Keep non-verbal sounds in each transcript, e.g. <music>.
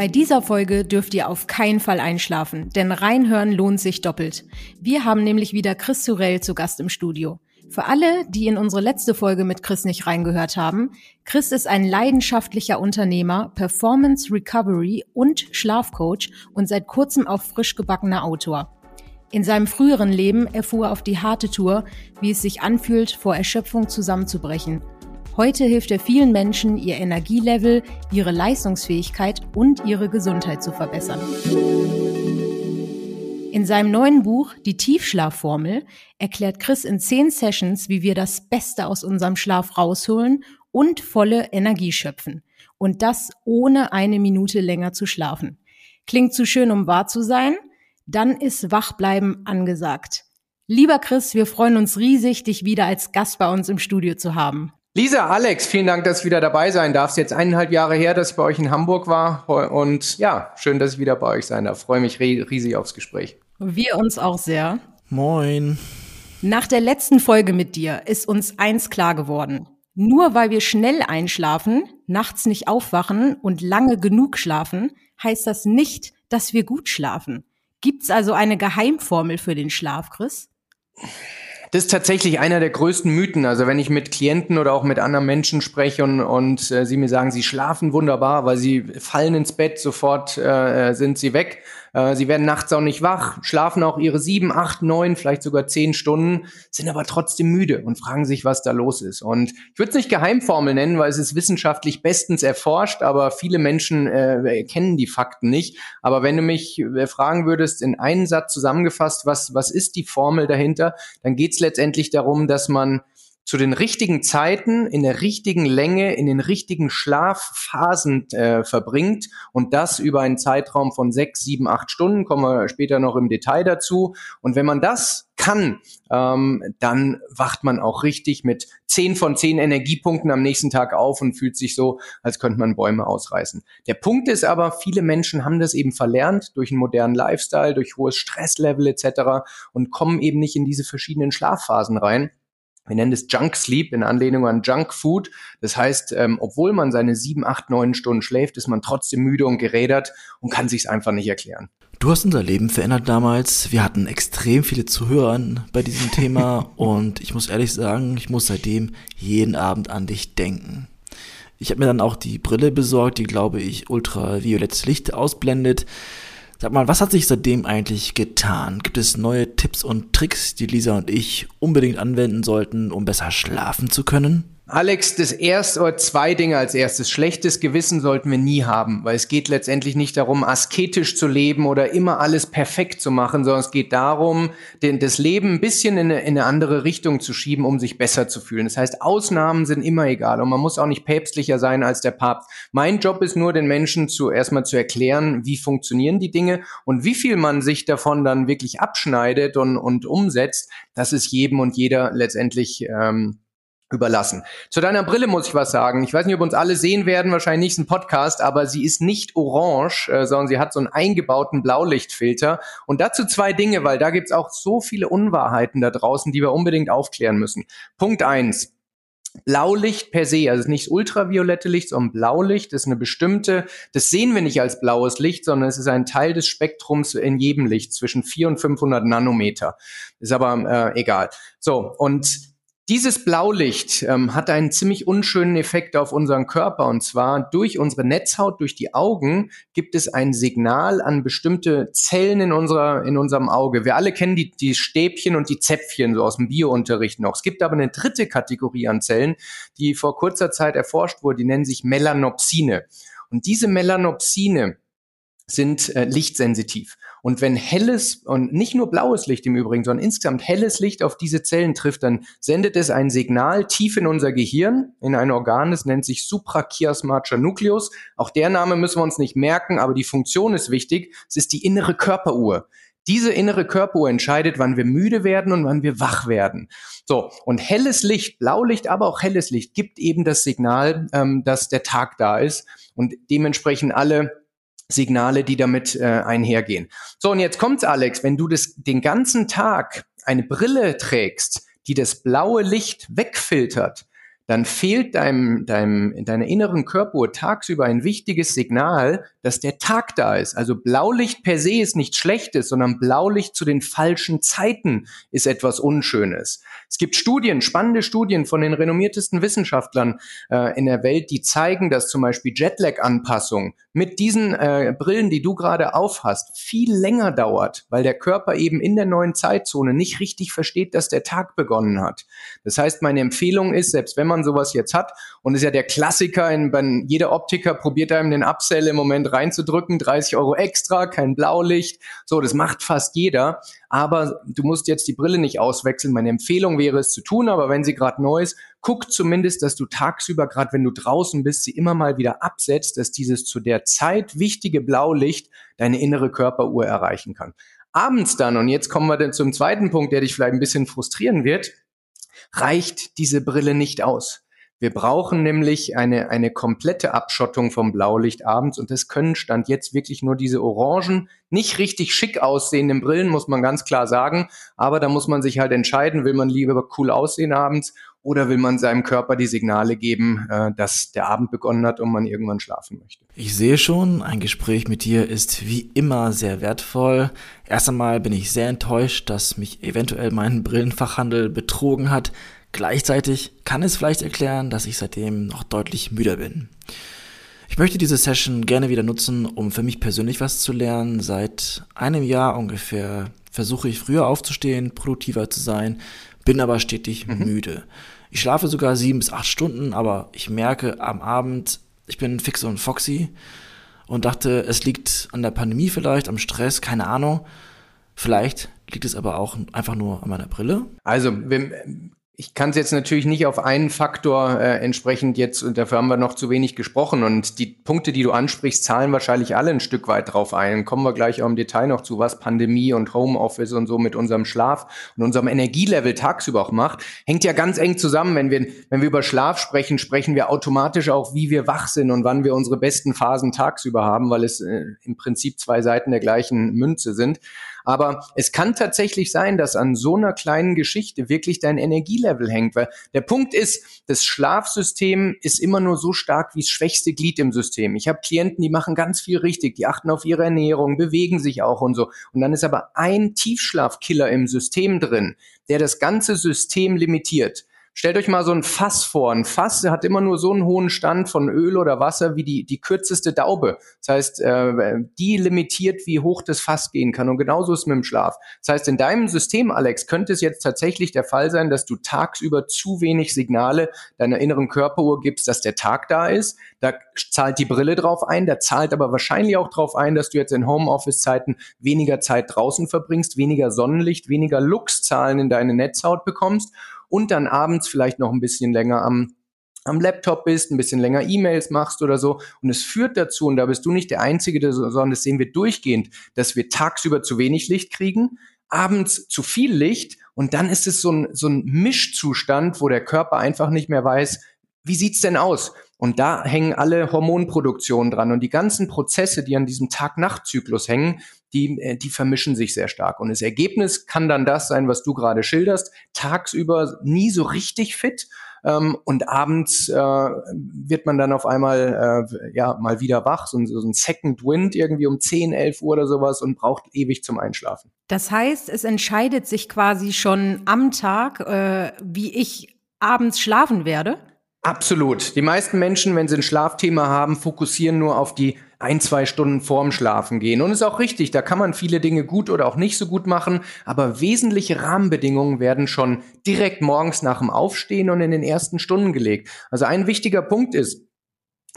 Bei dieser Folge dürft ihr auf keinen Fall einschlafen, denn reinhören lohnt sich doppelt. Wir haben nämlich wieder Chris Surell zu Gast im Studio. Für alle, die in unsere letzte Folge mit Chris nicht reingehört haben, Chris ist ein leidenschaftlicher Unternehmer, Performance Recovery und Schlafcoach und seit kurzem auch frisch gebackener Autor. In seinem früheren Leben erfuhr er auf die harte Tour, wie es sich anfühlt, vor Erschöpfung zusammenzubrechen – Heute hilft er vielen Menschen, ihr Energielevel, ihre Leistungsfähigkeit und ihre Gesundheit zu verbessern. In seinem neuen Buch Die Tiefschlafformel erklärt Chris in zehn Sessions, wie wir das Beste aus unserem Schlaf rausholen und volle Energie schöpfen. Und das ohne eine Minute länger zu schlafen. Klingt zu schön, um wahr zu sein? Dann ist Wachbleiben angesagt. Lieber Chris, wir freuen uns riesig, dich wieder als Gast bei uns im Studio zu haben. Lisa, Alex, vielen Dank, dass du wieder dabei sein darfst. Jetzt eineinhalb Jahre her, dass ich bei euch in Hamburg war. Und ja, schön, dass ich wieder bei euch sein darf. Freue mich riesig aufs Gespräch. Wir uns auch sehr. Moin. Nach der letzten Folge mit dir ist uns eins klar geworden. Nur weil wir schnell einschlafen, nachts nicht aufwachen und lange genug schlafen, heißt das nicht, dass wir gut schlafen. Gibt's also eine Geheimformel für den Schlaf, Chris? Das ist tatsächlich einer der größten Mythen. Also wenn ich mit Klienten oder auch mit anderen Menschen spreche und, und äh, sie mir sagen, sie schlafen wunderbar, weil sie fallen ins Bett, sofort äh, sind sie weg. Äh, sie werden nachts auch nicht wach, schlafen auch ihre sieben, acht, neun, vielleicht sogar zehn Stunden, sind aber trotzdem müde und fragen sich, was da los ist. Und ich würde es nicht Geheimformel nennen, weil es ist wissenschaftlich bestens erforscht, aber viele Menschen äh, kennen die Fakten nicht. Aber wenn du mich äh, fragen würdest, in einen Satz zusammengefasst, was, was ist die Formel dahinter, dann geht es letztendlich darum, dass man zu den richtigen Zeiten, in der richtigen Länge, in den richtigen Schlafphasen äh, verbringt und das über einen Zeitraum von sechs, sieben, acht Stunden, kommen wir später noch im Detail dazu. Und wenn man das kann, ähm, dann wacht man auch richtig mit zehn von zehn Energiepunkten am nächsten Tag auf und fühlt sich so, als könnte man Bäume ausreißen. Der Punkt ist aber, viele Menschen haben das eben verlernt durch einen modernen Lifestyle, durch hohes Stresslevel etc. und kommen eben nicht in diese verschiedenen Schlafphasen rein wir nennen es Junk Sleep in Anlehnung an Junk Food. Das heißt, ähm, obwohl man seine sieben, acht, neun Stunden schläft, ist man trotzdem müde und gerädert und kann sich einfach nicht erklären. Du hast unser Leben verändert damals. Wir hatten extrem viele Zuhörer bei diesem Thema <laughs> und ich muss ehrlich sagen, ich muss seitdem jeden Abend an dich denken. Ich habe mir dann auch die Brille besorgt, die glaube ich ultraviolettes Licht ausblendet. Sag mal, was hat sich seitdem eigentlich getan? Gibt es neue Tipps und Tricks, die Lisa und ich unbedingt anwenden sollten, um besser schlafen zu können? Alex, das erste oder zwei Dinge als erstes. Schlechtes Gewissen sollten wir nie haben, weil es geht letztendlich nicht darum, asketisch zu leben oder immer alles perfekt zu machen, sondern es geht darum, den, das Leben ein bisschen in eine, in eine andere Richtung zu schieben, um sich besser zu fühlen. Das heißt, Ausnahmen sind immer egal und man muss auch nicht päpstlicher sein als der Papst. Mein Job ist nur, den Menschen zu erstmal zu erklären, wie funktionieren die Dinge und wie viel man sich davon dann wirklich abschneidet und, und umsetzt. Das ist jedem und jeder letztendlich ähm, überlassen. Zu deiner Brille muss ich was sagen. Ich weiß nicht, ob uns alle sehen werden, wahrscheinlich nicht ein Podcast, aber sie ist nicht orange, äh, sondern sie hat so einen eingebauten Blaulichtfilter. Und dazu zwei Dinge, weil da gibt's auch so viele Unwahrheiten da draußen, die wir unbedingt aufklären müssen. Punkt eins. Blaulicht per se, also nicht ultraviolette Licht, sondern Blaulicht ist eine bestimmte, das sehen wir nicht als blaues Licht, sondern es ist ein Teil des Spektrums in jedem Licht zwischen 400 und 500 Nanometer. Ist aber äh, egal. So, und dieses Blaulicht ähm, hat einen ziemlich unschönen Effekt auf unseren Körper und zwar durch unsere Netzhaut, durch die Augen gibt es ein Signal an bestimmte Zellen in unserer in unserem Auge. Wir alle kennen die, die Stäbchen und die Zäpfchen so aus dem Biounterricht noch. Es gibt aber eine dritte Kategorie an Zellen, die vor kurzer Zeit erforscht wurde. Die nennen sich Melanopsine. Und diese Melanopsine sind äh, lichtsensitiv. Und wenn helles und nicht nur blaues Licht im Übrigen, sondern insgesamt helles Licht auf diese Zellen trifft, dann sendet es ein Signal tief in unser Gehirn, in ein Organ, das nennt sich suprachiasmatischer Nucleus. Auch der Name müssen wir uns nicht merken, aber die Funktion ist wichtig. Es ist die innere Körperuhr. Diese innere Körperuhr entscheidet, wann wir müde werden und wann wir wach werden. So, und helles Licht, Blaulicht, aber auch helles Licht gibt eben das Signal, ähm, dass der Tag da ist. Und dementsprechend alle Signale, die damit äh, einhergehen. So, und jetzt kommt's, Alex, wenn du das den ganzen Tag eine Brille trägst, die das blaue Licht wegfiltert, dann fehlt deinem, deinem, in deiner inneren Körperuhr tagsüber ein wichtiges Signal, dass der Tag da ist. Also Blaulicht per se ist nichts Schlechtes, sondern Blaulicht zu den falschen Zeiten ist etwas Unschönes. Es gibt Studien, spannende Studien von den renommiertesten Wissenschaftlern äh, in der Welt, die zeigen, dass zum Beispiel Jetlag-Anpassung mit diesen äh, Brillen, die du gerade aufhast, viel länger dauert, weil der Körper eben in der neuen Zeitzone nicht richtig versteht, dass der Tag begonnen hat. Das heißt, meine Empfehlung ist, selbst wenn man sowas jetzt hat, und ist ja der Klassiker, in, in, jeder Optiker probiert einem den Upsell im Moment reinzudrücken, 30 Euro extra, kein Blaulicht, so, das macht fast jeder, aber du musst jetzt die Brille nicht auswechseln. Meine Empfehlung wäre es zu tun, aber wenn sie gerade neu ist, guck zumindest, dass du tagsüber, gerade wenn du draußen bist, sie immer mal wieder absetzt, dass dieses zu der Zeit wichtige Blaulicht deine innere Körperuhr erreichen kann. Abends dann, und jetzt kommen wir dann zum zweiten Punkt, der dich vielleicht ein bisschen frustrieren wird, reicht diese Brille nicht aus. Wir brauchen nämlich eine, eine komplette Abschottung vom Blaulicht abends und das können Stand jetzt wirklich nur diese orangen, nicht richtig schick aussehenden Brillen, muss man ganz klar sagen. Aber da muss man sich halt entscheiden, will man lieber cool aussehen abends oder will man seinem Körper die Signale geben, äh, dass der Abend begonnen hat und man irgendwann schlafen möchte. Ich sehe schon, ein Gespräch mit dir ist wie immer sehr wertvoll. Erst einmal bin ich sehr enttäuscht, dass mich eventuell mein Brillenfachhandel betrogen hat. Gleichzeitig kann es vielleicht erklären, dass ich seitdem noch deutlich müder bin. Ich möchte diese Session gerne wieder nutzen, um für mich persönlich was zu lernen. Seit einem Jahr ungefähr versuche ich früher aufzustehen, produktiver zu sein, bin aber stetig mhm. müde. Ich schlafe sogar sieben bis acht Stunden, aber ich merke am Abend, ich bin fix und foxy und dachte, es liegt an der Pandemie vielleicht, am Stress, keine Ahnung. Vielleicht liegt es aber auch einfach nur an meiner Brille. Also, ich kann es jetzt natürlich nicht auf einen Faktor äh, entsprechend jetzt, und dafür haben wir noch zu wenig gesprochen. Und die Punkte, die du ansprichst, zahlen wahrscheinlich alle ein Stück weit drauf ein. Kommen wir gleich auch im Detail noch zu, was Pandemie und Homeoffice und so mit unserem Schlaf und unserem Energielevel tagsüber auch macht. Hängt ja ganz eng zusammen. Wenn wir, wenn wir über Schlaf sprechen, sprechen wir automatisch auch, wie wir wach sind und wann wir unsere besten Phasen tagsüber haben, weil es äh, im Prinzip zwei Seiten der gleichen Münze sind. Aber es kann tatsächlich sein, dass an so einer kleinen Geschichte wirklich dein Energielevel hängt, weil der Punkt ist, das Schlafsystem ist immer nur so stark wie das schwächste Glied im System. Ich habe Klienten, die machen ganz viel richtig, die achten auf ihre Ernährung, bewegen sich auch und so. Und dann ist aber ein Tiefschlafkiller im System drin, der das ganze System limitiert. Stellt euch mal so ein Fass vor. Ein Fass hat immer nur so einen hohen Stand von Öl oder Wasser wie die, die kürzeste Daube. Das heißt, äh, die limitiert, wie hoch das Fass gehen kann. Und genauso ist es mit dem Schlaf. Das heißt, in deinem System, Alex, könnte es jetzt tatsächlich der Fall sein, dass du tagsüber zu wenig Signale deiner inneren Körperuhr gibst, dass der Tag da ist. Da zahlt die Brille drauf ein, da zahlt aber wahrscheinlich auch drauf ein, dass du jetzt in Homeoffice-Zeiten weniger Zeit draußen verbringst, weniger Sonnenlicht, weniger Lux-Zahlen in deine Netzhaut bekommst und dann abends vielleicht noch ein bisschen länger am am Laptop bist, ein bisschen länger E-Mails machst oder so. Und es führt dazu, und da bist du nicht der Einzige, sondern das sehen wir durchgehend, dass wir tagsüber zu wenig Licht kriegen, abends zu viel Licht und dann ist es so ein, so ein Mischzustand, wo der Körper einfach nicht mehr weiß, wie sieht's denn aus? Und da hängen alle Hormonproduktionen dran und die ganzen Prozesse, die an diesem Tag-Nacht-Zyklus hängen, die, äh, die vermischen sich sehr stark. Und das Ergebnis kann dann das sein, was du gerade schilderst. Tagsüber nie so richtig fit. Ähm, und abends äh, wird man dann auf einmal äh, ja mal wieder wach, so, so ein Second Wind irgendwie um 10, 11 Uhr oder sowas und braucht ewig zum Einschlafen. Das heißt, es entscheidet sich quasi schon am Tag, äh, wie ich abends schlafen werde? Absolut. Die meisten Menschen, wenn sie ein Schlafthema haben, fokussieren nur auf die ein, zwei Stunden vorm Schlafen gehen. Und ist auch richtig, da kann man viele Dinge gut oder auch nicht so gut machen, aber wesentliche Rahmenbedingungen werden schon direkt morgens nach dem Aufstehen und in den ersten Stunden gelegt. Also ein wichtiger Punkt ist,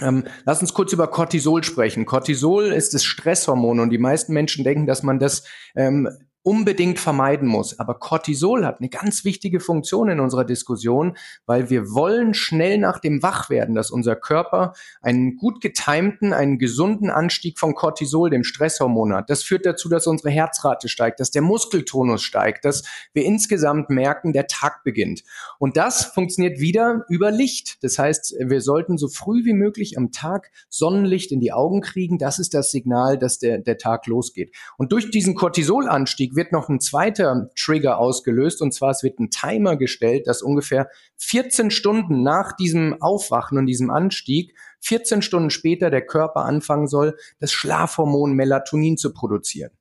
ähm, lass uns kurz über Cortisol sprechen. Cortisol ist das Stresshormon und die meisten Menschen denken, dass man das ähm, unbedingt vermeiden muss. Aber Cortisol hat eine ganz wichtige Funktion in unserer Diskussion, weil wir wollen schnell nach dem Wachwerden, dass unser Körper einen gut getimten, einen gesunden Anstieg von Cortisol, dem Stresshormon hat. Das führt dazu, dass unsere Herzrate steigt, dass der Muskeltonus steigt, dass wir insgesamt merken, der Tag beginnt. Und das funktioniert wieder über Licht. Das heißt, wir sollten so früh wie möglich am Tag Sonnenlicht in die Augen kriegen. Das ist das Signal, dass der, der Tag losgeht. Und durch diesen Cortisolanstieg Anstieg wird noch ein zweiter Trigger ausgelöst und zwar es wird ein Timer gestellt, dass ungefähr 14 Stunden nach diesem Aufwachen und diesem Anstieg 14 Stunden später der Körper anfangen soll, das Schlafhormon Melatonin zu produzieren.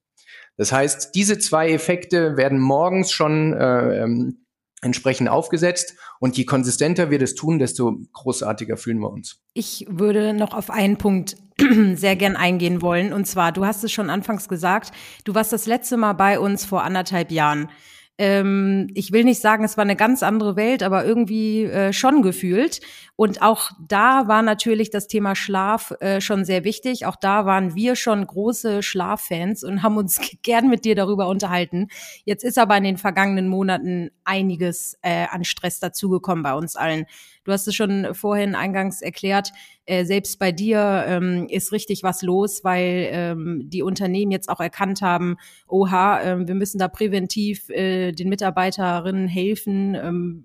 Das heißt, diese zwei Effekte werden morgens schon äh, ähm, entsprechend aufgesetzt. Und je konsistenter wir das tun, desto großartiger fühlen wir uns. Ich würde noch auf einen Punkt <clears throat> sehr gern eingehen wollen. Und zwar, du hast es schon anfangs gesagt, du warst das letzte Mal bei uns vor anderthalb Jahren. Ähm, ich will nicht sagen, es war eine ganz andere Welt, aber irgendwie äh, schon gefühlt. Und auch da war natürlich das Thema Schlaf äh, schon sehr wichtig. Auch da waren wir schon große Schlaffans und haben uns <laughs> gern mit dir darüber unterhalten. Jetzt ist aber in den vergangenen Monaten einiges äh, an Stress dazugekommen bei uns allen. Du hast es schon vorhin eingangs erklärt, äh, selbst bei dir ähm, ist richtig was los, weil ähm, die Unternehmen jetzt auch erkannt haben, oha, äh, wir müssen da präventiv äh, den Mitarbeiterinnen helfen. Ähm,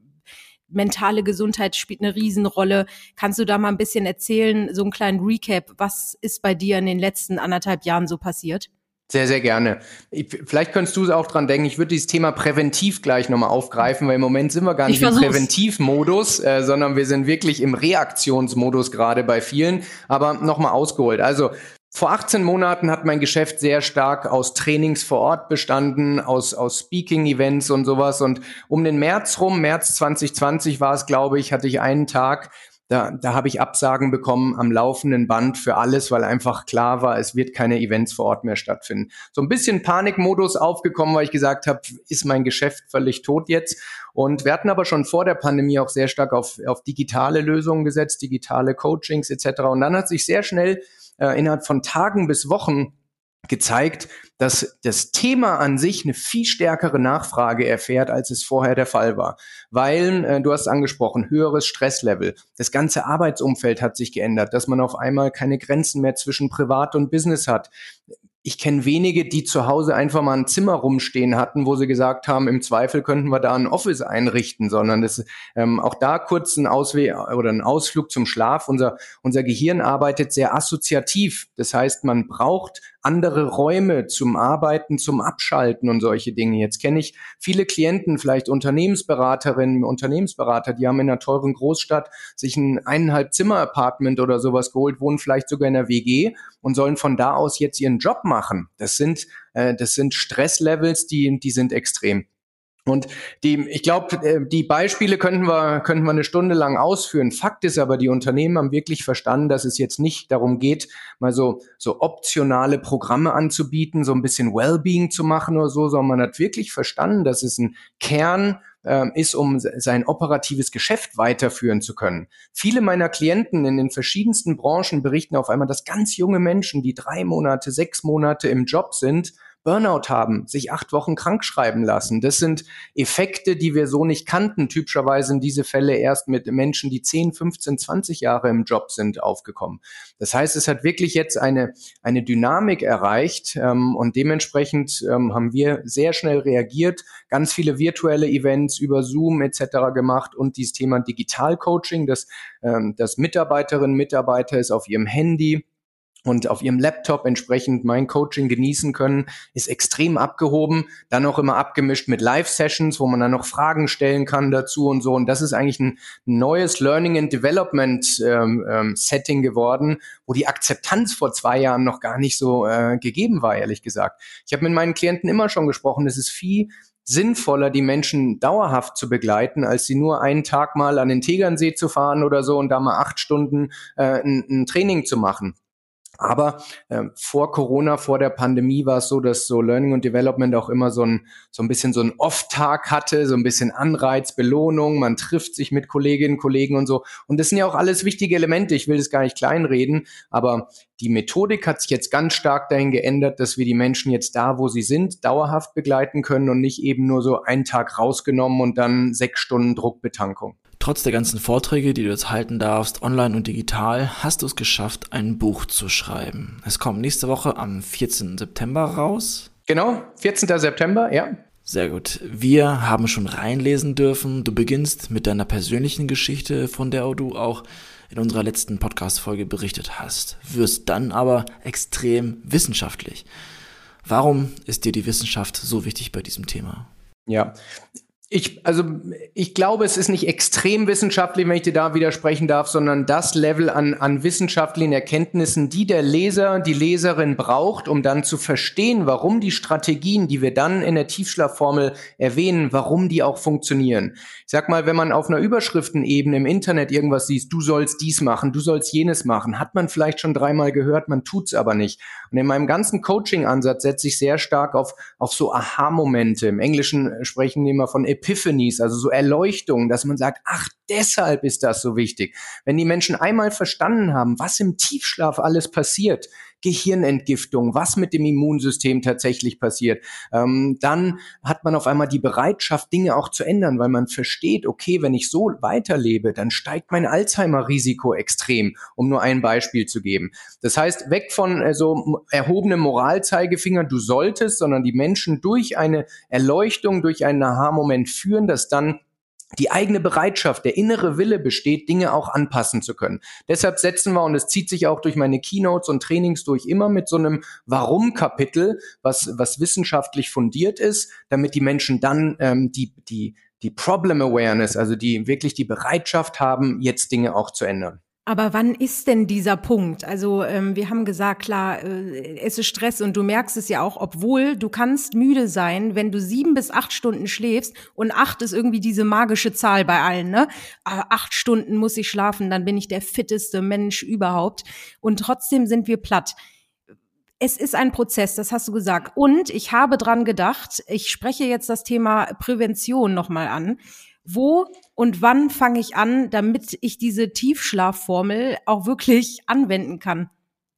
mentale Gesundheit spielt eine Riesenrolle. Kannst du da mal ein bisschen erzählen, so einen kleinen Recap, was ist bei dir in den letzten anderthalb Jahren so passiert? Sehr, sehr gerne. Ich, vielleicht könntest du es auch dran denken, ich würde dieses Thema präventiv gleich nochmal aufgreifen, weil im Moment sind wir gar nicht im Präventivmodus, äh, sondern wir sind wirklich im Reaktionsmodus gerade bei vielen. Aber nochmal ausgeholt. Also vor 18 Monaten hat mein Geschäft sehr stark aus Trainings vor Ort bestanden, aus, aus Speaking-Events und sowas. Und um den März rum, März 2020 war es, glaube ich, hatte ich einen Tag, da, da habe ich Absagen bekommen am laufenden Band für alles, weil einfach klar war, es wird keine Events vor Ort mehr stattfinden. So ein bisschen Panikmodus aufgekommen, weil ich gesagt habe, ist mein Geschäft völlig tot jetzt. Und wir hatten aber schon vor der Pandemie auch sehr stark auf, auf digitale Lösungen gesetzt, digitale Coachings etc. Und dann hat sich sehr schnell äh, innerhalb von Tagen bis Wochen gezeigt, dass das Thema an sich eine viel stärkere Nachfrage erfährt, als es vorher der Fall war. Weil, äh, du hast angesprochen, höheres Stresslevel. Das ganze Arbeitsumfeld hat sich geändert, dass man auf einmal keine Grenzen mehr zwischen Privat und Business hat ich kenne wenige, die zu Hause einfach mal ein Zimmer rumstehen hatten, wo sie gesagt haben, im Zweifel könnten wir da ein Office einrichten, sondern das ähm, auch da kurz ein Ausweg oder ein Ausflug zum Schlaf. Unser, unser Gehirn arbeitet sehr assoziativ. Das heißt, man braucht andere Räume zum Arbeiten, zum Abschalten und solche Dinge. Jetzt kenne ich viele Klienten, vielleicht Unternehmensberaterinnen, Unternehmensberater, die haben in einer teuren Großstadt sich ein eineinhalb Zimmer Apartment oder sowas geholt, wohnen vielleicht sogar in der WG und sollen von da aus jetzt ihren Job machen. Das sind, äh, das sind Stresslevels, die, die sind extrem. Und die, ich glaube, äh, die Beispiele könnten wir, könnten wir eine Stunde lang ausführen. Fakt ist aber, die Unternehmen haben wirklich verstanden, dass es jetzt nicht darum geht, mal so, so optionale Programme anzubieten, so ein bisschen Wellbeing zu machen oder so, sondern man hat wirklich verstanden, dass es ein Kern äh, ist, um sein operatives Geschäft weiterführen zu können. Viele meiner Klienten in den verschiedensten Branchen berichten auf einmal, dass ganz junge Menschen, die drei Monate, sechs Monate im Job sind, Burnout haben, sich acht Wochen krank schreiben lassen. Das sind Effekte, die wir so nicht kannten. Typischerweise sind diese Fälle erst mit Menschen, die 10, 15, 20 Jahre im Job sind, aufgekommen. Das heißt, es hat wirklich jetzt eine, eine Dynamik erreicht ähm, und dementsprechend ähm, haben wir sehr schnell reagiert, ganz viele virtuelle Events über Zoom etc. gemacht und dieses Thema Digital-Coaching, dass, ähm, dass Mitarbeiterinnen und Mitarbeiter es auf ihrem Handy und auf ihrem Laptop entsprechend mein Coaching genießen können, ist extrem abgehoben. Dann auch immer abgemischt mit Live-Sessions, wo man dann noch Fragen stellen kann dazu und so. Und das ist eigentlich ein neues Learning and Development ähm, ähm, Setting geworden, wo die Akzeptanz vor zwei Jahren noch gar nicht so äh, gegeben war, ehrlich gesagt. Ich habe mit meinen Klienten immer schon gesprochen, es ist viel sinnvoller, die Menschen dauerhaft zu begleiten, als sie nur einen Tag mal an den Tegernsee zu fahren oder so und da mal acht Stunden äh, ein, ein Training zu machen. Aber äh, vor Corona, vor der Pandemie war es so, dass so Learning und Development auch immer so ein, so ein bisschen so ein Off-Tag hatte, so ein bisschen Anreiz, Belohnung, man trifft sich mit Kolleginnen, Kollegen und so. Und das sind ja auch alles wichtige Elemente, ich will das gar nicht kleinreden, aber die Methodik hat sich jetzt ganz stark dahin geändert, dass wir die Menschen jetzt da, wo sie sind, dauerhaft begleiten können und nicht eben nur so einen Tag rausgenommen und dann sechs Stunden Druckbetankung. Trotz der ganzen Vorträge, die du jetzt halten darfst, online und digital, hast du es geschafft, ein Buch zu schreiben. Es kommt nächste Woche am 14. September raus. Genau, 14. September, ja. Sehr gut. Wir haben schon reinlesen dürfen. Du beginnst mit deiner persönlichen Geschichte, von der du auch in unserer letzten Podcast-Folge berichtet hast. Wirst dann aber extrem wissenschaftlich. Warum ist dir die Wissenschaft so wichtig bei diesem Thema? Ja, ich, also ich glaube, es ist nicht extrem wissenschaftlich, wenn ich dir da widersprechen darf, sondern das Level an, an wissenschaftlichen Erkenntnissen, die der Leser, die Leserin braucht, um dann zu verstehen, warum die Strategien, die wir dann in der Tiefschlafformel erwähnen, warum die auch funktionieren. Ich sag mal, wenn man auf einer Überschriftenebene im Internet irgendwas sieht, du sollst dies machen, du sollst jenes machen, hat man vielleicht schon dreimal gehört, man tut's aber nicht. Und in meinem ganzen Coaching-Ansatz setze ich sehr stark auf, auf so Aha-Momente. Im Englischen sprechen wir immer von Epiphanies, also so Erleuchtungen, dass man sagt, ach, deshalb ist das so wichtig. Wenn die Menschen einmal verstanden haben, was im Tiefschlaf alles passiert, Gehirnentgiftung, was mit dem Immunsystem tatsächlich passiert, ähm, dann hat man auf einmal die Bereitschaft, Dinge auch zu ändern, weil man versteht, okay, wenn ich so weiterlebe, dann steigt mein Alzheimer-Risiko extrem, um nur ein Beispiel zu geben. Das heißt, weg von äh, so erhobenem Moralzeigefinger, du solltest, sondern die Menschen durch eine Erleuchtung, durch einen Aha-Moment führen, dass dann die eigene Bereitschaft, der innere Wille besteht, Dinge auch anpassen zu können. Deshalb setzen wir, und es zieht sich auch durch meine Keynotes und Trainings durch, immer mit so einem Warum-Kapitel, was, was wissenschaftlich fundiert ist, damit die Menschen dann ähm, die, die, die Problem Awareness, also die wirklich die Bereitschaft haben, jetzt Dinge auch zu ändern. Aber wann ist denn dieser Punkt? Also ähm, wir haben gesagt, klar, äh, es ist Stress und du merkst es ja auch, obwohl du kannst müde sein, wenn du sieben bis acht Stunden schläfst und acht ist irgendwie diese magische Zahl bei allen, ne? Aber acht Stunden muss ich schlafen, dann bin ich der fitteste Mensch überhaupt und trotzdem sind wir platt. Es ist ein Prozess, das hast du gesagt. Und ich habe dran gedacht, ich spreche jetzt das Thema Prävention nochmal an wo und wann fange ich an, damit ich diese Tiefschlafformel auch wirklich anwenden kann?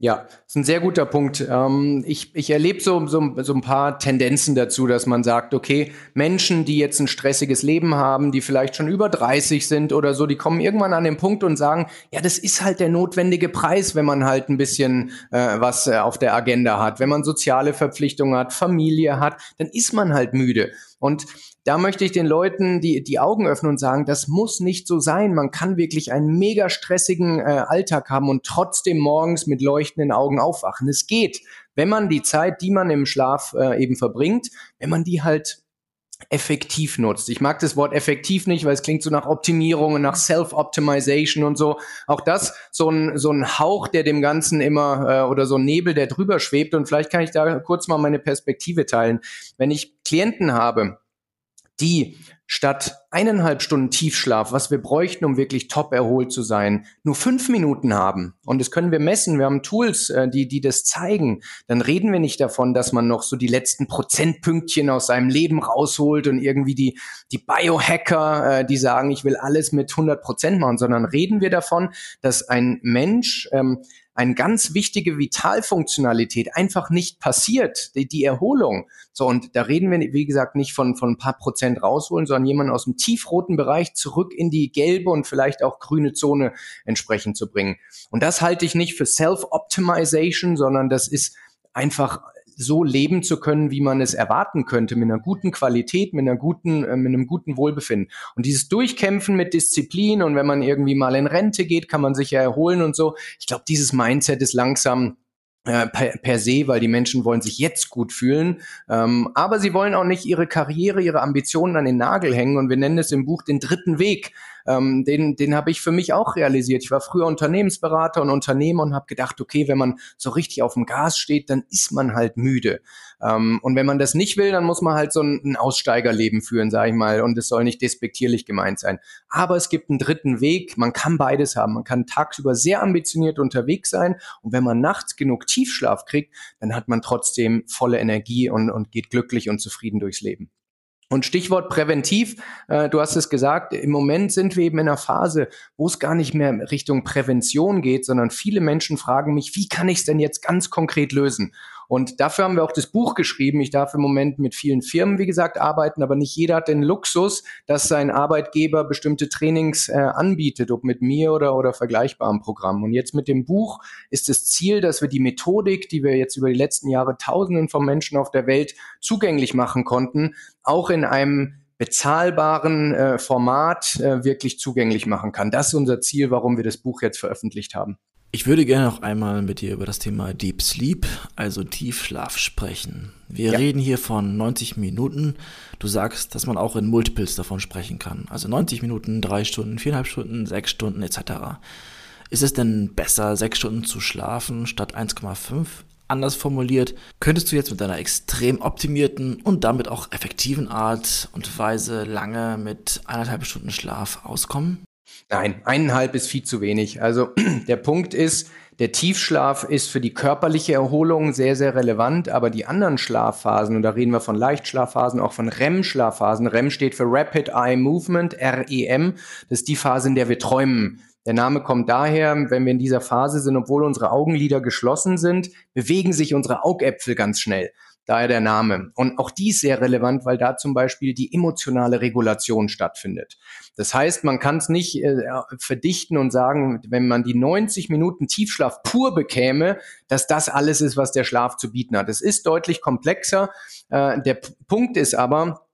Ja, das ist ein sehr guter Punkt. Ähm, ich, ich erlebe so, so, so ein paar Tendenzen dazu, dass man sagt, okay, Menschen, die jetzt ein stressiges Leben haben, die vielleicht schon über 30 sind oder so, die kommen irgendwann an den Punkt und sagen, ja, das ist halt der notwendige Preis, wenn man halt ein bisschen äh, was äh, auf der Agenda hat. Wenn man soziale Verpflichtungen hat, Familie hat, dann ist man halt müde. Und da möchte ich den Leuten die, die Augen öffnen und sagen, das muss nicht so sein. Man kann wirklich einen mega stressigen äh, Alltag haben und trotzdem morgens mit leuchtenden Augen aufwachen. Es geht, wenn man die Zeit, die man im Schlaf äh, eben verbringt, wenn man die halt effektiv nutzt. Ich mag das Wort effektiv nicht, weil es klingt so nach Optimierung und nach Self-Optimization und so. Auch das so ein, so ein Hauch, der dem Ganzen immer äh, oder so ein Nebel, der drüber schwebt. Und vielleicht kann ich da kurz mal meine Perspektive teilen. Wenn ich Klienten habe, die statt eineinhalb Stunden Tiefschlaf, was wir bräuchten, um wirklich top erholt zu sein, nur fünf Minuten haben. Und das können wir messen. Wir haben Tools, äh, die, die das zeigen. Dann reden wir nicht davon, dass man noch so die letzten Prozentpünktchen aus seinem Leben rausholt und irgendwie die, die Biohacker, äh, die sagen, ich will alles mit 100 Prozent machen, sondern reden wir davon, dass ein Mensch ähm, eine ganz wichtige Vitalfunktionalität einfach nicht passiert, die, die, Erholung. So, und da reden wir, wie gesagt, nicht von, von ein paar Prozent rausholen, sondern jemanden aus dem tiefroten Bereich zurück in die gelbe und vielleicht auch grüne Zone entsprechend zu bringen. Und das halte ich nicht für Self-Optimization, sondern das ist einfach so leben zu können, wie man es erwarten könnte, mit einer guten Qualität, mit einer guten, äh, mit einem guten Wohlbefinden. Und dieses Durchkämpfen mit Disziplin und wenn man irgendwie mal in Rente geht, kann man sich ja erholen und so. Ich glaube, dieses Mindset ist langsam äh, per, per se, weil die Menschen wollen sich jetzt gut fühlen, ähm, aber sie wollen auch nicht ihre Karriere, ihre Ambitionen an den Nagel hängen und wir nennen es im Buch den dritten Weg ähm, den, den habe ich für mich auch realisiert. Ich war früher Unternehmensberater und Unternehmer und habe gedacht, okay, wenn man so richtig auf dem Gas steht, dann ist man halt müde. Ähm, und wenn man das nicht will, dann muss man halt so ein, ein Aussteigerleben führen, sage ich mal. Und es soll nicht despektierlich gemeint sein. Aber es gibt einen dritten Weg. Man kann beides haben. Man kann tagsüber sehr ambitioniert unterwegs sein. Und wenn man nachts genug Tiefschlaf kriegt, dann hat man trotzdem volle Energie und, und geht glücklich und zufrieden durchs Leben. Und Stichwort präventiv, äh, du hast es gesagt, im Moment sind wir eben in einer Phase, wo es gar nicht mehr Richtung Prävention geht, sondern viele Menschen fragen mich, wie kann ich es denn jetzt ganz konkret lösen? Und dafür haben wir auch das Buch geschrieben. Ich darf im Moment mit vielen Firmen, wie gesagt, arbeiten, aber nicht jeder hat den Luxus, dass sein Arbeitgeber bestimmte Trainings äh, anbietet, ob mit mir oder, oder vergleichbaren Programmen. Und jetzt mit dem Buch ist das Ziel, dass wir die Methodik, die wir jetzt über die letzten Jahre Tausenden von Menschen auf der Welt zugänglich machen konnten, auch in einem bezahlbaren äh, Format äh, wirklich zugänglich machen kann. Das ist unser Ziel, warum wir das Buch jetzt veröffentlicht haben. Ich würde gerne noch einmal mit dir über das Thema Deep Sleep, also Tiefschlaf, sprechen. Wir ja. reden hier von 90 Minuten. Du sagst, dass man auch in Multiples davon sprechen kann. Also 90 Minuten, drei Stunden, viereinhalb Stunden, sechs Stunden etc. Ist es denn besser, sechs Stunden zu schlafen statt 1,5? Anders formuliert, könntest du jetzt mit deiner extrem optimierten und damit auch effektiven Art und Weise lange mit eineinhalb Stunden Schlaf auskommen? Nein, eineinhalb ist viel zu wenig. Also <clears throat> der Punkt ist, der Tiefschlaf ist für die körperliche Erholung sehr, sehr relevant, aber die anderen Schlafphasen, und da reden wir von Leichtschlafphasen, auch von REM-Schlafphasen. REM steht für Rapid Eye Movement, REM. Das ist die Phase, in der wir träumen. Der Name kommt daher, wenn wir in dieser Phase sind, obwohl unsere Augenlider geschlossen sind, bewegen sich unsere Augäpfel ganz schnell. Daher der Name. Und auch die ist sehr relevant, weil da zum Beispiel die emotionale Regulation stattfindet. Das heißt, man kann es nicht äh, verdichten und sagen, wenn man die 90 Minuten Tiefschlaf pur bekäme, dass das alles ist, was der Schlaf zu bieten hat. Es ist deutlich komplexer. Äh, der P Punkt ist aber,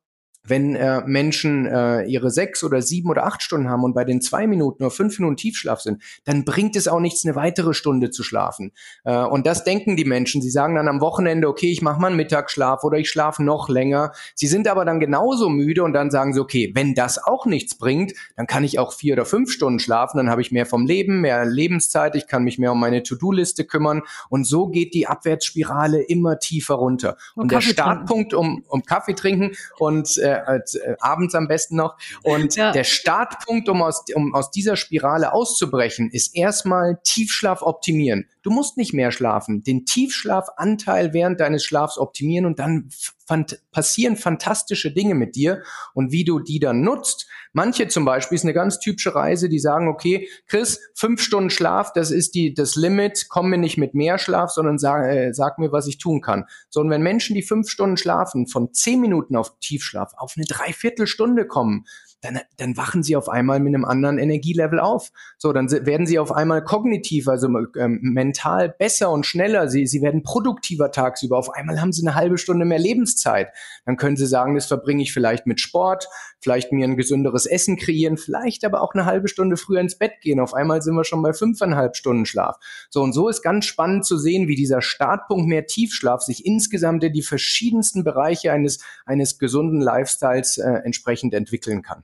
wenn äh, Menschen äh, ihre sechs oder sieben oder acht Stunden haben und bei den zwei Minuten oder fünf Minuten Tiefschlaf sind, dann bringt es auch nichts, eine weitere Stunde zu schlafen. Äh, und das denken die Menschen. Sie sagen dann am Wochenende, okay, ich mache mal einen Mittagsschlaf oder ich schlafe noch länger. Sie sind aber dann genauso müde und dann sagen sie, okay, wenn das auch nichts bringt, dann kann ich auch vier oder fünf Stunden schlafen, dann habe ich mehr vom Leben, mehr Lebenszeit, ich kann mich mehr um meine To-Do-Liste kümmern und so geht die Abwärtsspirale immer tiefer runter. Und, und der Startpunkt um, um Kaffee trinken und äh, als, äh, abends am besten noch. Und ja. der Startpunkt, um aus, um aus dieser Spirale auszubrechen, ist erstmal Tiefschlaf optimieren. Du musst nicht mehr schlafen. Den Tiefschlafanteil während deines Schlafs optimieren und dann fant passieren fantastische Dinge mit dir. Und wie du die dann nutzt, manche zum Beispiel ist eine ganz typische Reise, die sagen, okay, Chris, fünf Stunden Schlaf, das ist die, das Limit, komm mir nicht mit mehr Schlaf, sondern sag, äh, sag mir, was ich tun kann. So, und wenn Menschen, die fünf Stunden schlafen, von zehn Minuten auf Tiefschlaf auf eine Dreiviertelstunde kommen, dann, dann wachen sie auf einmal mit einem anderen Energielevel auf. So, dann werden sie auf einmal kognitiv, also ähm, mental besser und schneller. Sie, sie werden produktiver tagsüber. Auf einmal haben sie eine halbe Stunde mehr Lebenszeit. Dann können sie sagen, das verbringe ich vielleicht mit Sport, vielleicht mir ein gesünderes Essen kreieren, vielleicht aber auch eine halbe Stunde früher ins Bett gehen. Auf einmal sind wir schon bei fünfeinhalb Stunden Schlaf. So, und so ist ganz spannend zu sehen, wie dieser Startpunkt mehr Tiefschlaf sich insgesamt in die verschiedensten Bereiche eines, eines gesunden Lifestyles äh, entsprechend entwickeln kann.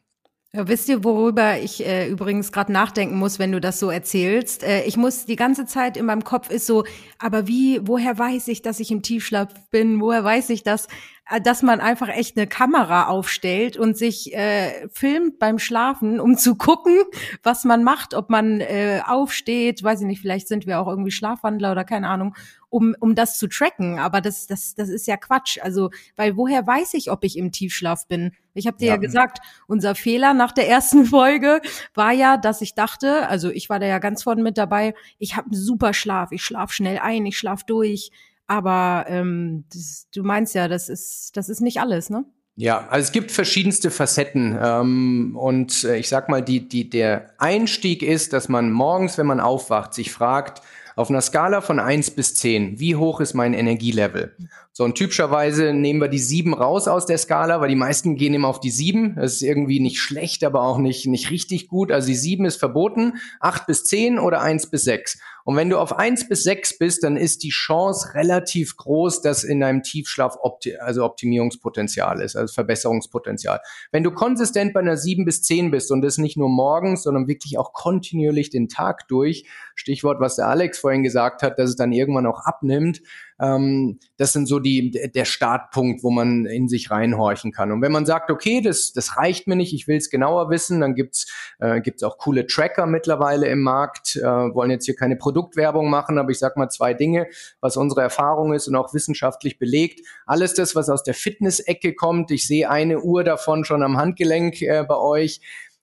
Ja, wisst ihr, worüber ich äh, übrigens gerade nachdenken muss, wenn du das so erzählst? Äh, ich muss die ganze Zeit in meinem Kopf ist so, aber wie, woher weiß ich, dass ich im Tiefschlaf bin? Woher weiß ich das? Äh, dass man einfach echt eine Kamera aufstellt und sich äh, filmt beim Schlafen, um zu gucken, was man macht, ob man äh, aufsteht, weiß ich nicht, vielleicht sind wir auch irgendwie Schlafwandler oder keine Ahnung, um, um das zu tracken. Aber das, das, das ist ja Quatsch. Also, weil woher weiß ich, ob ich im Tiefschlaf bin? Ich habe dir ja. ja gesagt, unser Fehler nach der ersten <laughs> Folge war ja, dass ich dachte, also ich war da ja ganz vorne mit dabei, ich habe einen super Schlaf, ich schlaf schnell ein, ich schlaf durch aber ähm, das, du meinst ja, das ist, das ist nicht alles, ne? Ja, also es gibt verschiedenste Facetten ähm, und äh, ich sag mal, die, die, der Einstieg ist, dass man morgens, wenn man aufwacht, sich fragt, auf einer Skala von eins bis zehn, wie hoch ist mein Energielevel? So, und typischerweise nehmen wir die sieben raus aus der Skala, weil die meisten gehen immer auf die sieben. Das ist irgendwie nicht schlecht, aber auch nicht, nicht richtig gut. Also die sieben ist verboten, acht bis zehn oder eins bis sechs. Und wenn du auf eins bis sechs bist, dann ist die Chance relativ groß, dass in deinem Tiefschlaf opti also Optimierungspotenzial ist, also Verbesserungspotenzial. Wenn du konsistent bei einer sieben bis zehn bist und das nicht nur morgens, sondern wirklich auch kontinuierlich den Tag durch, Stichwort, was der Alex vorhin gesagt hat, dass es dann irgendwann auch abnimmt, ähm, das sind so die, der Startpunkt, wo man in sich reinhorchen kann. Und wenn man sagt, okay, das, das reicht mir nicht, ich will es genauer wissen, dann gibt's äh, gibt's auch coole Tracker mittlerweile im Markt, äh, wollen jetzt hier keine Produktwerbung machen, aber ich sag mal zwei Dinge, was unsere Erfahrung ist und auch wissenschaftlich belegt. Alles das, was aus der Fitness-Ecke kommt, ich sehe eine Uhr davon schon am Handgelenk äh, bei euch,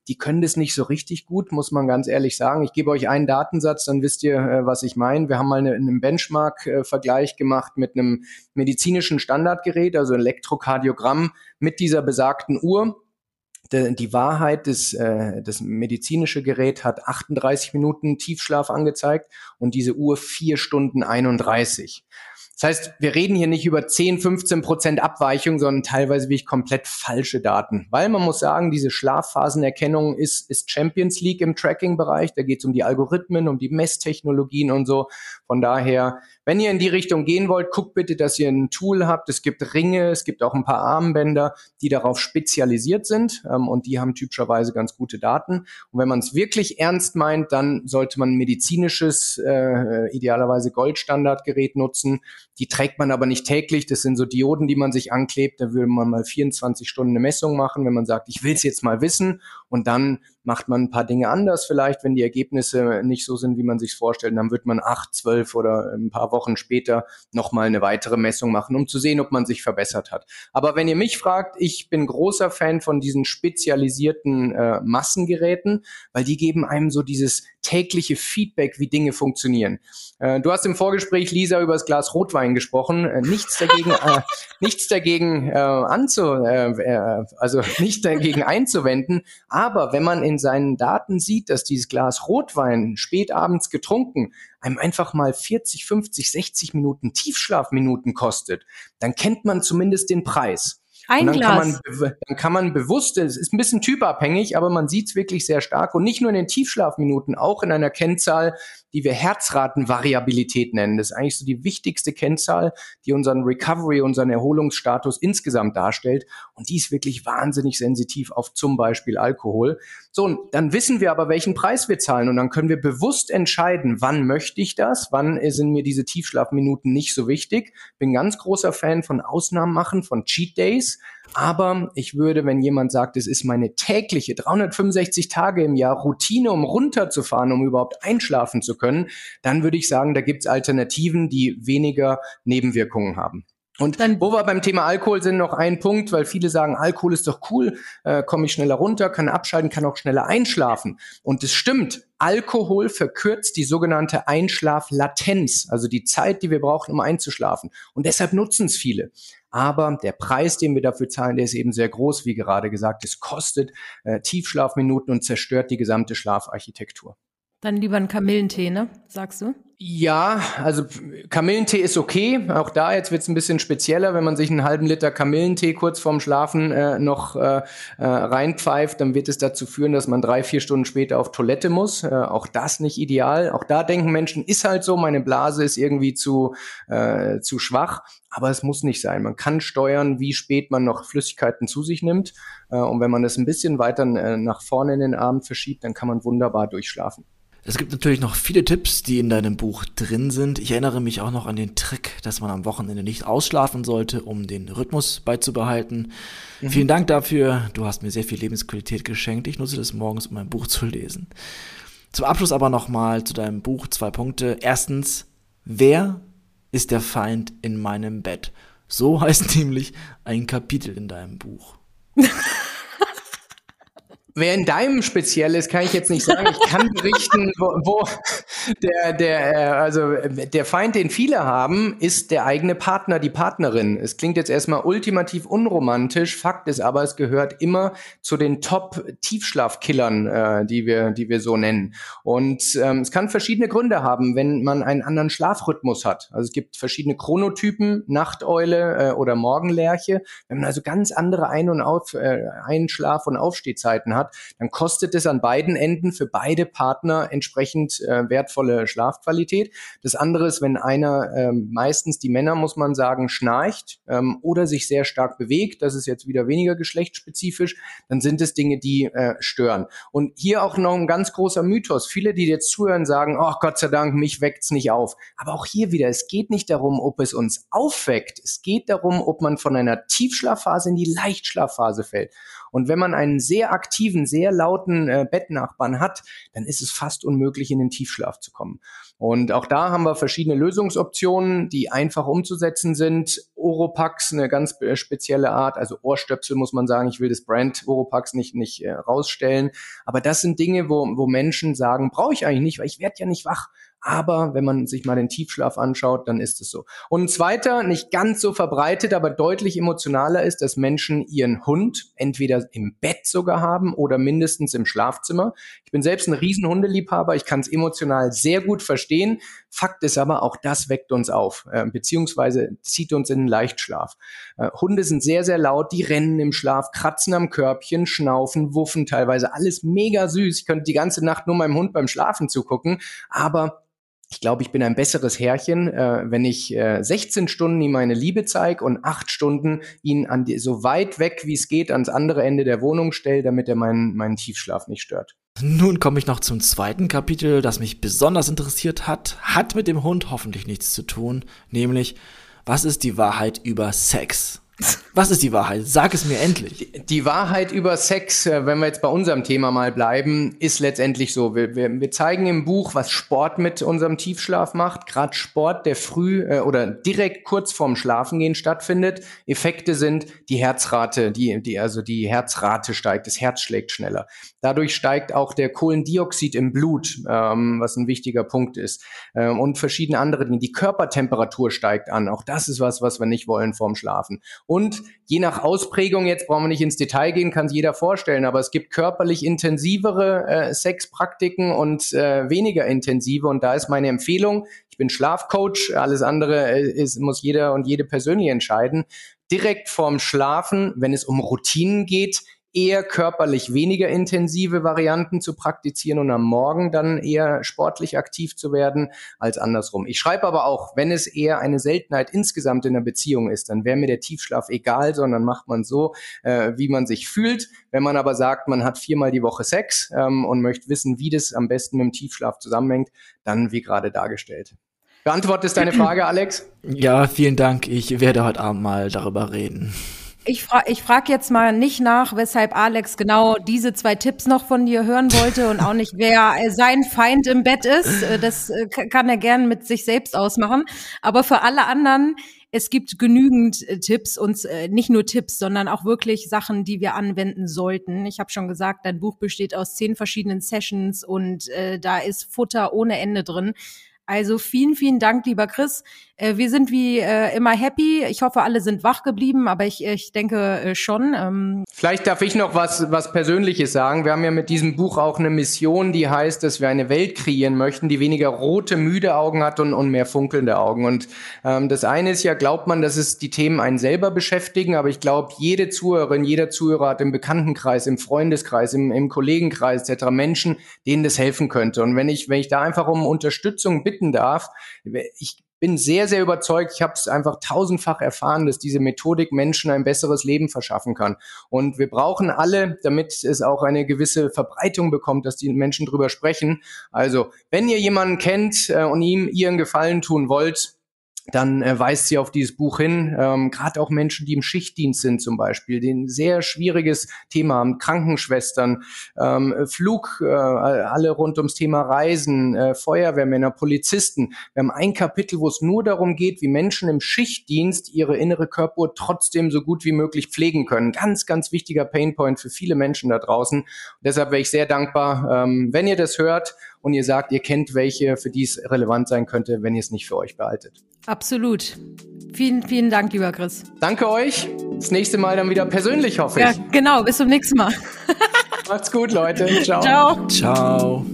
die können das nicht so richtig gut, muss man ganz ehrlich sagen. Ich gebe euch einen Datensatz, dann wisst ihr, äh, was ich meine. Wir haben mal eine, einen Benchmark-Vergleich gemacht mit einem medizinischen Standardgerät, also Elektrokardiogramm mit dieser besagten Uhr die Wahrheit, des, äh, das medizinische Gerät hat 38 Minuten Tiefschlaf angezeigt und diese Uhr vier Stunden 31. Das heißt, wir reden hier nicht über 10, 15 Prozent Abweichung, sondern teilweise wirklich komplett falsche Daten. Weil man muss sagen, diese Schlafphasenerkennung ist, ist Champions League im Tracking-Bereich. Da geht es um die Algorithmen, um die Messtechnologien und so. Von daher, wenn ihr in die Richtung gehen wollt, guckt bitte, dass ihr ein Tool habt. Es gibt Ringe, es gibt auch ein paar Armbänder, die darauf spezialisiert sind ähm, und die haben typischerweise ganz gute Daten. Und wenn man es wirklich ernst meint, dann sollte man medizinisches, äh, idealerweise Goldstandardgerät nutzen. Die trägt man aber nicht täglich. Das sind so Dioden, die man sich anklebt. Da würde man mal 24 Stunden eine Messung machen, wenn man sagt, ich will es jetzt mal wissen. Und dann macht man ein paar Dinge anders vielleicht, wenn die Ergebnisse nicht so sind, wie man sich vorstellt. Dann wird man acht, zwölf oder ein paar Wochen später nochmal eine weitere Messung machen, um zu sehen, ob man sich verbessert hat. Aber wenn ihr mich fragt, ich bin großer Fan von diesen spezialisierten äh, Massengeräten, weil die geben einem so dieses tägliche Feedback, wie Dinge funktionieren. Äh, du hast im Vorgespräch, Lisa, über das Glas Rotwein gesprochen. Äh, nichts dagegen, äh, <laughs> nichts dagegen äh, anzu, äh, äh, also nicht dagegen einzuwenden. Aber wenn man in seinen Daten sieht, dass dieses Glas Rotwein spät abends getrunken einem einfach mal 40, 50, 60 Minuten Tiefschlafminuten kostet, dann kennt man zumindest den Preis. Ein dann Glas. Kann man, dann kann man bewusst, es ist ein bisschen typabhängig, aber man sieht es wirklich sehr stark und nicht nur in den Tiefschlafminuten, auch in einer Kennzahl, die wir Herzratenvariabilität nennen. Das ist eigentlich so die wichtigste Kennzahl, die unseren Recovery, unseren Erholungsstatus insgesamt darstellt. Und die ist wirklich wahnsinnig sensitiv auf zum Beispiel Alkohol. So, und dann wissen wir aber, welchen Preis wir zahlen. Und dann können wir bewusst entscheiden, wann möchte ich das, wann sind mir diese Tiefschlafminuten nicht so wichtig. Bin ganz großer Fan von Ausnahmen machen, von Cheat Days. Aber ich würde, wenn jemand sagt, es ist meine tägliche 365 Tage im Jahr Routine, um runterzufahren, um überhaupt einschlafen zu können, dann würde ich sagen, da gibt es Alternativen, die weniger Nebenwirkungen haben. Und Dann, wo wir beim Thema Alkohol sind, noch ein Punkt, weil viele sagen, Alkohol ist doch cool, äh, komme ich schneller runter, kann abschalten, kann auch schneller einschlafen. Und es stimmt, Alkohol verkürzt die sogenannte Einschlaflatenz, also die Zeit, die wir brauchen, um einzuschlafen. Und deshalb nutzen es viele. Aber der Preis, den wir dafür zahlen, der ist eben sehr groß, wie gerade gesagt. Es kostet äh, Tiefschlafminuten und zerstört die gesamte Schlafarchitektur. Dann lieber ein Kamillentee, ne? Sagst du? Ja, also Kamillentee ist okay. Auch da jetzt wird's ein bisschen spezieller, wenn man sich einen halben Liter Kamillentee kurz vorm Schlafen äh, noch äh, äh, reinpfeift, dann wird es dazu führen, dass man drei, vier Stunden später auf Toilette muss. Äh, auch das nicht ideal. Auch da denken Menschen, ist halt so, meine Blase ist irgendwie zu, äh, zu schwach. Aber es muss nicht sein. Man kann steuern, wie spät man noch Flüssigkeiten zu sich nimmt. Äh, und wenn man das ein bisschen weiter äh, nach vorne in den Abend verschiebt, dann kann man wunderbar durchschlafen. Es gibt natürlich noch viele Tipps, die in deinem Buch drin sind. Ich erinnere mich auch noch an den Trick, dass man am Wochenende nicht ausschlafen sollte, um den Rhythmus beizubehalten. Mhm. Vielen Dank dafür. Du hast mir sehr viel Lebensqualität geschenkt. Ich nutze das morgens, um mein Buch zu lesen. Zum Abschluss aber nochmal zu deinem Buch zwei Punkte. Erstens, wer ist der Feind in meinem Bett? So <laughs> heißt nämlich ein Kapitel in deinem Buch. <laughs> Wer in deinem speziell ist, kann ich jetzt nicht sagen. Ich kann berichten, wo, wo der, der, äh, also der Feind, den viele haben, ist der eigene Partner, die Partnerin. Es klingt jetzt erstmal ultimativ unromantisch. Fakt ist aber, es gehört immer zu den Top-Tiefschlafkillern, äh, die wir, die wir so nennen. Und ähm, es kann verschiedene Gründe haben, wenn man einen anderen Schlafrhythmus hat. Also es gibt verschiedene Chronotypen, Nachteule äh, oder Morgenlerche. Wenn man also ganz andere Ein- und Auf, äh, Einschlaf- und Aufstehzeiten hat, dann kostet es an beiden Enden für beide Partner entsprechend äh, wertvolle Schlafqualität. Das andere ist, wenn einer ähm, meistens die Männer, muss man sagen, schnarcht ähm, oder sich sehr stark bewegt, das ist jetzt wieder weniger geschlechtsspezifisch, dann sind es Dinge, die äh, stören. Und hier auch noch ein ganz großer Mythos. Viele, die jetzt zuhören, sagen, oh Gott sei Dank, mich weckt's nicht auf. Aber auch hier wieder, es geht nicht darum, ob es uns aufweckt. Es geht darum, ob man von einer Tiefschlafphase in die Leichtschlafphase fällt. Und wenn man einen sehr aktiven, sehr lauten äh, Bettnachbarn hat, dann ist es fast unmöglich, in den Tiefschlaf zu kommen. Und auch da haben wir verschiedene Lösungsoptionen, die einfach umzusetzen sind. Oropax, eine ganz spezielle Art, also Ohrstöpsel muss man sagen. Ich will das Brand Oropax nicht, nicht äh, rausstellen. Aber das sind Dinge, wo, wo Menschen sagen, brauche ich eigentlich nicht, weil ich werde ja nicht wach. Aber wenn man sich mal den Tiefschlaf anschaut, dann ist es so. Und ein zweiter, nicht ganz so verbreitet, aber deutlich emotionaler ist, dass Menschen ihren Hund entweder im Bett sogar haben oder mindestens im Schlafzimmer. Ich bin selbst ein riesen Hundeliebhaber. Ich kann es emotional sehr gut verstehen. Fakt ist aber, auch das weckt uns auf, äh, beziehungsweise zieht uns in den Leichtschlaf. Äh, Hunde sind sehr, sehr laut. Die rennen im Schlaf, kratzen am Körbchen, schnaufen, wuffen teilweise. Alles mega süß. Ich könnte die ganze Nacht nur meinem Hund beim Schlafen zugucken. Aber ich glaube, ich bin ein besseres Herrchen, äh, wenn ich äh, 16 Stunden ihm meine Liebe zeige und acht Stunden ihn an die, so weit weg wie es geht ans andere Ende der Wohnung stelle, damit er meinen, meinen Tiefschlaf nicht stört. Nun komme ich noch zum zweiten Kapitel, das mich besonders interessiert hat, hat mit dem Hund hoffentlich nichts zu tun, nämlich was ist die Wahrheit über Sex? Was ist die Wahrheit? Sag es mir endlich. Die, die, Wahrheit über Sex, äh, wenn wir jetzt bei unserem Thema mal bleiben, ist letztendlich so. Wir, wir, wir zeigen im Buch, was Sport mit unserem Tiefschlaf macht. Gerade Sport, der früh äh, oder direkt kurz vorm Schlafengehen stattfindet. Effekte sind die Herzrate, die, die, also die Herzrate steigt, das Herz schlägt schneller. Dadurch steigt auch der Kohlendioxid im Blut, ähm, was ein wichtiger Punkt ist. Ähm, und verschiedene andere Dinge. Die Körpertemperatur steigt an. Auch das ist was, was wir nicht wollen vorm Schlafen. Und je nach Ausprägung, jetzt brauchen wir nicht ins Detail gehen, kann sich jeder vorstellen, aber es gibt körperlich intensivere äh, Sexpraktiken und äh, weniger intensive. Und da ist meine Empfehlung, ich bin Schlafcoach, alles andere äh, ist, muss jeder und jede persönlich entscheiden. Direkt vorm Schlafen, wenn es um Routinen geht, eher körperlich weniger intensive Varianten zu praktizieren und am Morgen dann eher sportlich aktiv zu werden als andersrum. Ich schreibe aber auch, wenn es eher eine Seltenheit insgesamt in der Beziehung ist, dann wäre mir der Tiefschlaf egal, sondern macht man so, äh, wie man sich fühlt. Wenn man aber sagt, man hat viermal die Woche Sex ähm, und möchte wissen, wie das am besten mit dem Tiefschlaf zusammenhängt, dann wie gerade dargestellt. Beantwortest deine <clears throat> Frage, Alex? Ja, vielen Dank. Ich werde heute Abend mal darüber reden. Ich frage ich frag jetzt mal nicht nach, weshalb Alex genau diese zwei Tipps noch von dir hören wollte und auch nicht, wer sein Feind im Bett ist. Äh, das äh, kann er gern mit sich selbst ausmachen. Aber für alle anderen, es gibt genügend äh, Tipps und nicht nur Tipps, sondern auch wirklich Sachen, die wir anwenden sollten. Ich habe schon gesagt, dein Buch besteht aus zehn verschiedenen Sessions und da ist Futter ohne Ende drin. Also vielen, vielen Dank, lieber Chris. Äh, wir sind wie äh, immer happy. Ich hoffe, alle sind wach geblieben, aber ich, ich denke äh, schon. Ähm Vielleicht darf ich noch was, was Persönliches sagen. Wir haben ja mit diesem Buch auch eine Mission, die heißt, dass wir eine Welt kreieren möchten, die weniger rote, müde Augen hat und, und mehr funkelnde Augen. Und ähm, das eine ist ja, glaubt man, dass es die Themen einen selber beschäftigen, aber ich glaube, jede Zuhörerin, jeder Zuhörer hat im Bekanntenkreis, im Freundeskreis, im, im Kollegenkreis etc. Menschen, denen das helfen könnte. Und wenn ich, wenn ich da einfach um Unterstützung bitten darf, ich bin sehr, sehr überzeugt. Ich habe es einfach tausendfach erfahren, dass diese Methodik Menschen ein besseres Leben verschaffen kann. Und wir brauchen alle, damit es auch eine gewisse Verbreitung bekommt, dass die Menschen drüber sprechen. Also, wenn ihr jemanden kennt äh, und ihm ihren Gefallen tun wollt, dann äh, weist sie auf dieses Buch hin. Ähm, Gerade auch Menschen, die im Schichtdienst sind zum Beispiel, die ein sehr schwieriges Thema haben, Krankenschwestern, ähm, Flug, äh, alle rund ums Thema Reisen, äh, Feuerwehrmänner, Polizisten. Wir haben ein Kapitel, wo es nur darum geht, wie Menschen im Schichtdienst ihre innere Körperuhr trotzdem so gut wie möglich pflegen können. Ganz, ganz wichtiger Painpoint für viele Menschen da draußen. Und deshalb wäre ich sehr dankbar, ähm, wenn ihr das hört und ihr sagt, ihr kennt welche, für die es relevant sein könnte, wenn ihr es nicht für euch behaltet. Absolut. Vielen, vielen Dank, lieber Chris. Danke euch. Das nächste Mal dann wieder persönlich, hoffe ich. Ja, genau. Bis zum nächsten Mal. <laughs> Macht's gut, Leute. Ciao. Ciao. Ciao.